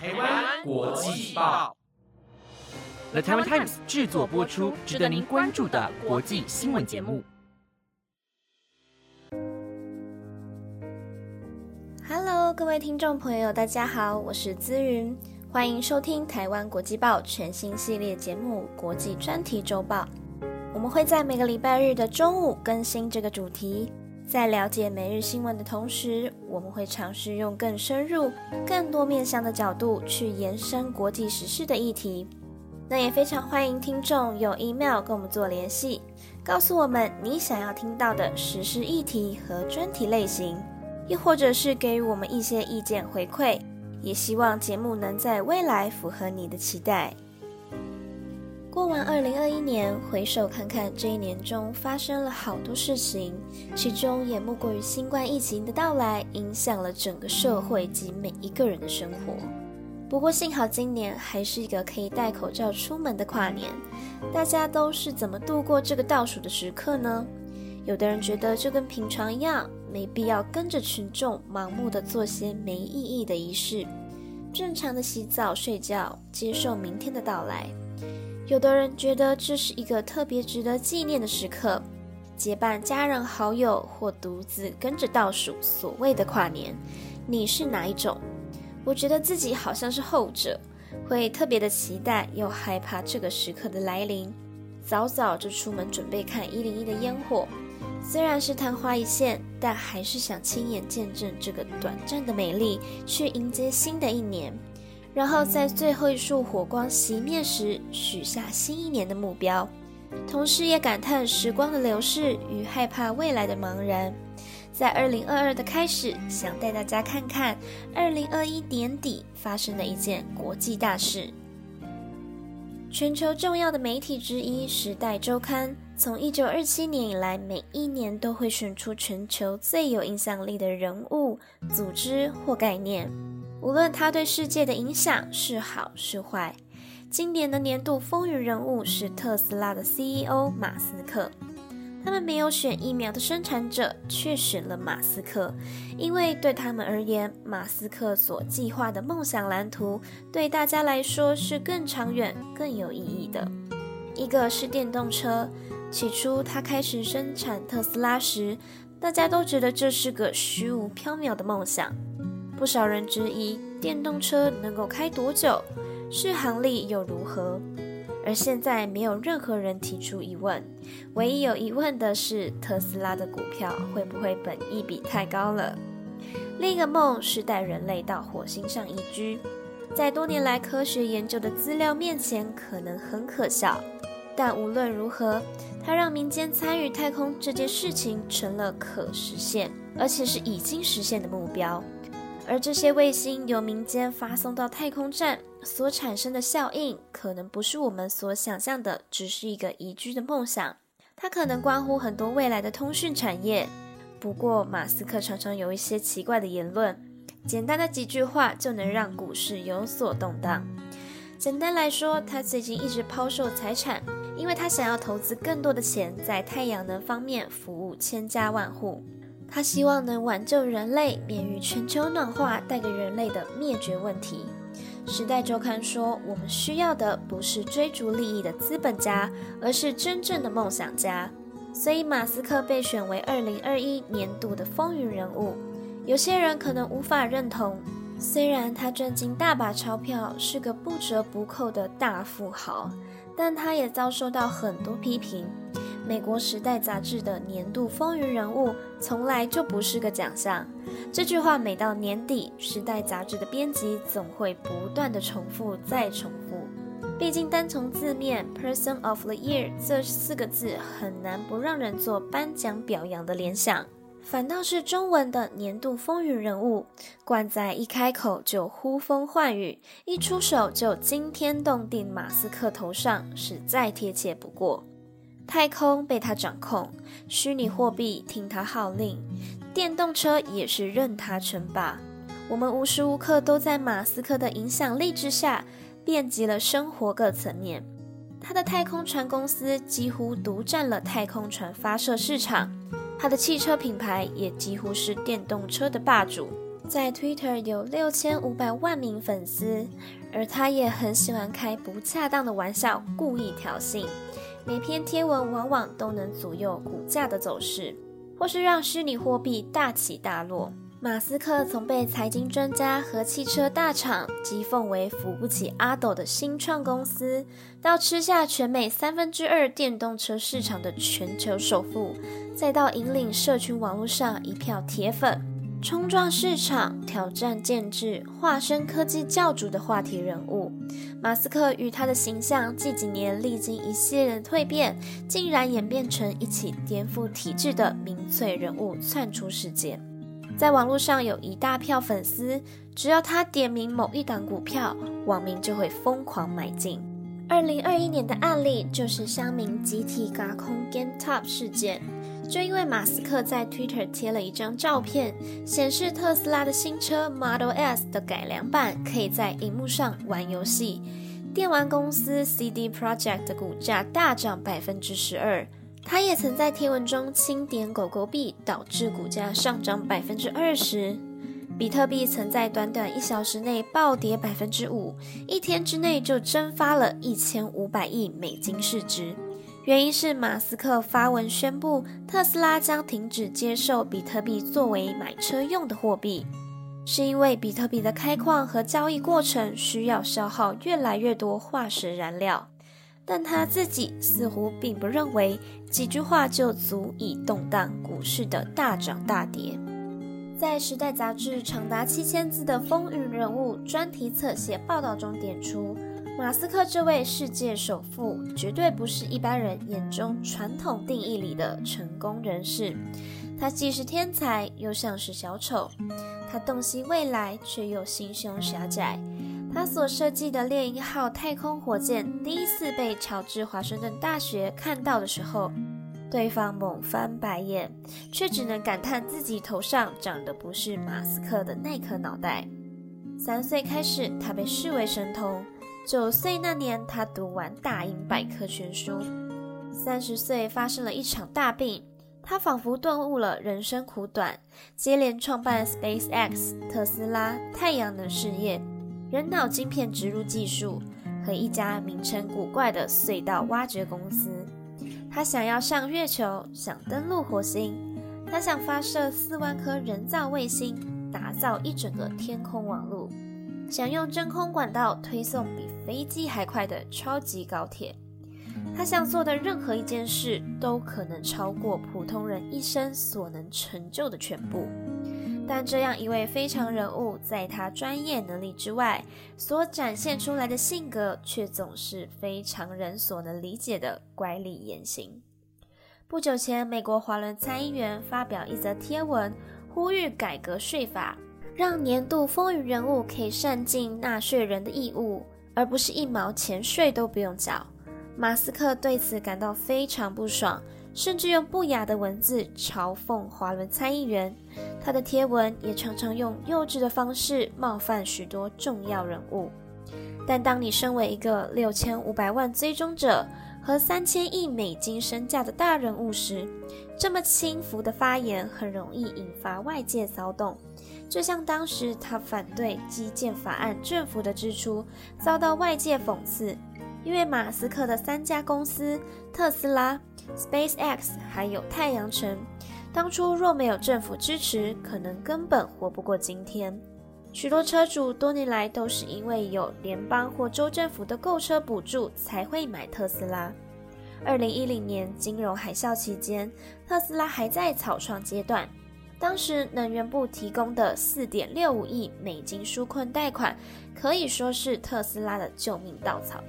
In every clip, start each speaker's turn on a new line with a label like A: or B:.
A: 台湾国际报
B: ，The Taiwan Times 制作播出，值得您关注的国际新闻节目。
C: Hello，各位听众朋友，大家好，我是资云，欢迎收听台湾国际报全新系列节目《国际专题周报》。我们会在每个礼拜日的中午更新这个主题。在了解每日新闻的同时，我们会尝试用更深入、更多面向的角度去延伸国际时事的议题。那也非常欢迎听众用 email 跟我们做联系，告诉我们你想要听到的时事议题和专题类型，又或者是给予我们一些意见回馈。也希望节目能在未来符合你的期待。过完二零二一年，回首看看这一年中发生了好多事情，其中也莫过于新冠疫情的到来，影响了整个社会及每一个人的生活。不过幸好今年还是一个可以戴口罩出门的跨年，大家都是怎么度过这个倒数的时刻呢？有的人觉得就跟平常一样，没必要跟着群众盲目的做些没意义的仪式，正常的洗澡、睡觉，接受明天的到来。有的人觉得这是一个特别值得纪念的时刻，结伴家人好友或独自跟着倒数所谓的跨年。你是哪一种？我觉得自己好像是后者，会特别的期待又害怕这个时刻的来临，早早就出门准备看一零一的烟火。虽然是昙花一现，但还是想亲眼见证这个短暂的美丽，去迎接新的一年。然后在最后一束火光熄灭时，许下新一年的目标，同时也感叹时光的流逝与害怕未来的茫然。在二零二二的开始，想带大家看看二零二一年底发生的一件国际大事。全球重要的媒体之一《时代周刊》，从一九二七年以来，每一年都会选出全球最有影响力的人物、组织或概念。无论他对世界的影响是好是坏，今年的年度风云人物是特斯拉的 CEO 马斯克。他们没有选疫苗的生产者，却选了马斯克，因为对他们而言，马斯克所计划的梦想蓝图对大家来说是更长远、更有意义的。一个是电动车，起初他开始生产特斯拉时，大家都觉得这是个虚无缥缈的梦想。不少人质疑电动车能够开多久，续航力又如何？而现在没有任何人提出疑问，唯一有疑问的是特斯拉的股票会不会本益比太高了？另一个梦是带人类到火星上移居，在多年来科学研究的资料面前，可能很可笑，但无论如何，它让民间参与太空这件事情成了可实现，而且是已经实现的目标。而这些卫星由民间发送到太空站所产生的效应，可能不是我们所想象的，只是一个宜居的梦想。它可能关乎很多未来的通讯产业。不过，马斯克常常有一些奇怪的言论，简单的几句话就能让股市有所动荡。简单来说，他最近一直抛售财产，因为他想要投资更多的钱在太阳能方面，服务千家万户。他希望能挽救人类免于全球暖化带给人类的灭绝问题。时代周刊说：“我们需要的不是追逐利益的资本家，而是真正的梦想家。”所以，马斯克被选为2021年度的风云人物。有些人可能无法认同，虽然他赚进大把钞票，是个不折不扣的大富豪，但他也遭受到很多批评。美国《时代》杂志的年度风云人物从来就不是个奖项。这句话每到年底，《时代》杂志的编辑总会不断的重复再重复。毕竟单从字面 “Person of the Year” 这四个字，很难不让人做颁奖表扬的联想。反倒是中文的年度风云人物，冠在一开口就呼风唤雨，一出手就惊天动地，马斯克头上是再贴切不过。太空被他掌控，虚拟货币听他号令，电动车也是任他称霸。我们无时无刻都在马斯克的影响力之下，遍及了生活各层面。他的太空船公司几乎独占了太空船发射市场，他的汽车品牌也几乎是电动车的霸主。在 Twitter 有六千五百万名粉丝，而他也很喜欢开不恰当的玩笑，故意挑衅。每篇贴文往往都能左右股价的走势，或是让虚拟货币大起大落。马斯克从被财经专家和汽车大厂讥讽为扶不起阿斗的新创公司，到吃下全美三分之二电动车市场的全球首富，再到引领社群网络上一票铁粉，冲撞市场、挑战建制、化身科技教主的话题人物。马斯克与他的形象近几年历经一系列的蜕变，竟然演变成一起颠覆体制的民粹人物窜出世界。在网络上有一大票粉丝，只要他点名某一档股票，网民就会疯狂买进。二零二一年的案例就是乡民集体嘎空 GameTop 事件，就因为马斯克在 Twitter 贴了一张照片，显示特斯拉的新车 Model S 的改良版可以在荧幕上玩游戏，电玩公司 CD Projekt 的股价大涨百分之十二。他也曾在贴文中轻点狗狗币，导致股价上涨百分之二十。比特币曾在短短一小时内暴跌百分之五，一天之内就蒸发了一千五百亿美金市值。原因是马斯克发文宣布，特斯拉将停止接受比特币作为买车用的货币，是因为比特币的开矿和交易过程需要消耗越来越多化石燃料。但他自己似乎并不认为几句话就足以动荡股市的大涨大跌。在《时代》杂志长达七千字的风云人物专题侧写报道中点出，马斯克这位世界首富绝对不是一般人眼中传统定义里的成功人士。他既是天才，又像是小丑。他洞悉未来，却又心胸狭窄。他所设计的猎鹰号太空火箭第一次被乔治华盛顿大学看到的时候，对方猛翻白眼，却只能感叹自己头上长的不是马斯克的那颗脑袋。三岁开始，他被视为神童；九岁那年，他读完大英百科全书；三十岁发生了一场大病，他仿佛顿悟了人生苦短，接连创办 SpaceX、特斯拉、太阳能事业。人脑晶片植入技术和一家名称古怪的隧道挖掘公司。他想要上月球，想登陆火星，他想发射四万颗人造卫星，打造一整个天空网络，想用真空管道推送比飞机还快的超级高铁。他想做的任何一件事，都可能超过普通人一生所能成就的全部。但这样一位非常人物，在他专业能力之外，所展现出来的性格，却总是非常人所能理解的乖戾言行。不久前，美国华伦参议员发表一则贴文，呼吁改革税法，让年度风云人物可以善尽纳税人的义务，而不是一毛钱税都不用缴。马斯克对此感到非常不爽。甚至用不雅的文字嘲讽华伦参议员，他的贴文也常常用幼稚的方式冒犯许多重要人物。但当你身为一个六千五百万追踪者和三千亿美金身价的大人物时，这么轻浮的发言很容易引发外界骚动。就像当时他反对基建法案政府的支出，遭到外界讽刺，因为马斯克的三家公司特斯拉。SpaceX 还有太阳城，当初若没有政府支持，可能根本活不过今天。许多车主多年来都是因为有联邦或州政府的购车补助才会买特斯拉。二零一零年金融海啸期间，特斯拉还在草创阶段，当时能源部提供的四点六五亿美金纾困贷款，可以说是特斯拉的救命稻草。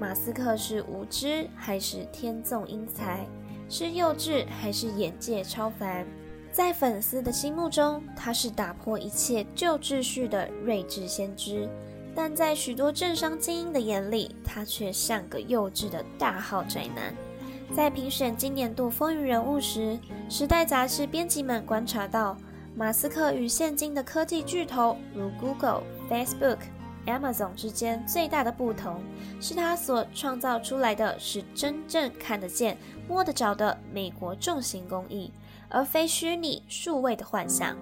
C: 马斯克是无知还是天纵英才？是幼稚还是眼界超凡？在粉丝的心目中，他是打破一切旧秩序的睿智先知；但在许多政商精英的眼里，他却像个幼稚的大号宅男。在评选今年度风云人物时，《时代》杂志编辑们观察到，马斯克与现今的科技巨头如 Google、Facebook。Amazon 之间最大的不同是，它所创造出来的是真正看得见、摸得着的美国重型工艺，而非虚拟数位的幻想。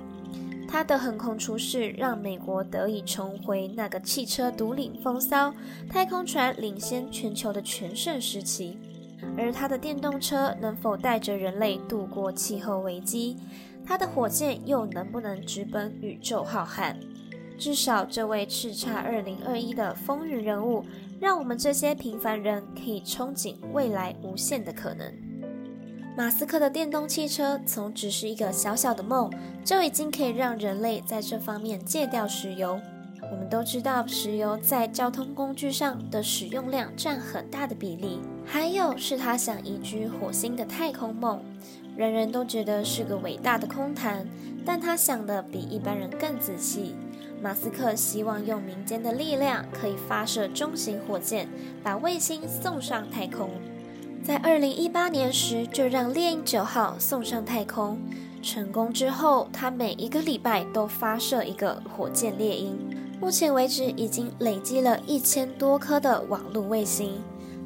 C: 他的横空出世让美国得以重回那个汽车独领风骚、太空船领先全球的全盛时期。而他的电动车能否带着人类度过气候危机？他的火箭又能不能直奔宇宙浩瀚？至少，这位叱咤二零二一的风云人物，让我们这些平凡人可以憧憬未来无限的可能。马斯克的电动汽车从只是一个小小的梦，就已经可以让人类在这方面戒掉石油。我们都知道，石油在交通工具上的使用量占很大的比例。还有是他想移居火星的太空梦，人人都觉得是个伟大的空谈，但他想的比一般人更仔细。马斯克希望用民间的力量，可以发射中型火箭，把卫星送上太空。在二零一八年时，就让猎鹰九号送上太空。成功之后，他每一个礼拜都发射一个火箭猎鹰。目前为止，已经累积了一千多颗的网络卫星。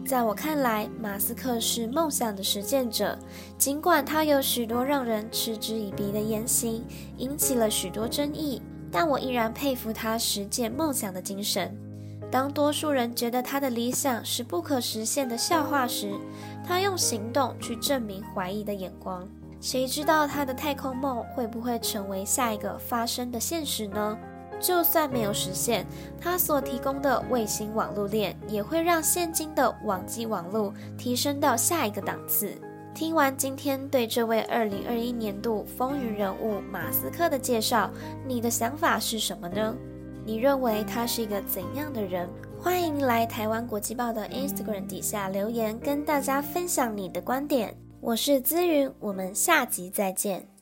C: 在我看来，马斯克是梦想的实践者。尽管他有许多让人嗤之以鼻的言行，引起了许多争议。但我依然佩服他实践梦想的精神。当多数人觉得他的理想是不可实现的笑话时，他用行动去证明怀疑的眼光。谁知道他的太空梦会不会成为下一个发生的现实呢？就算没有实现，他所提供的卫星网络链也会让现今的网际网络提升到下一个档次。听完今天对这位二零二一年度风云人物马斯克的介绍，你的想法是什么呢？你认为他是一个怎样的人？欢迎来台湾国际报的 Instagram 底下留言，跟大家分享你的观点。我是资云，我们下集再见。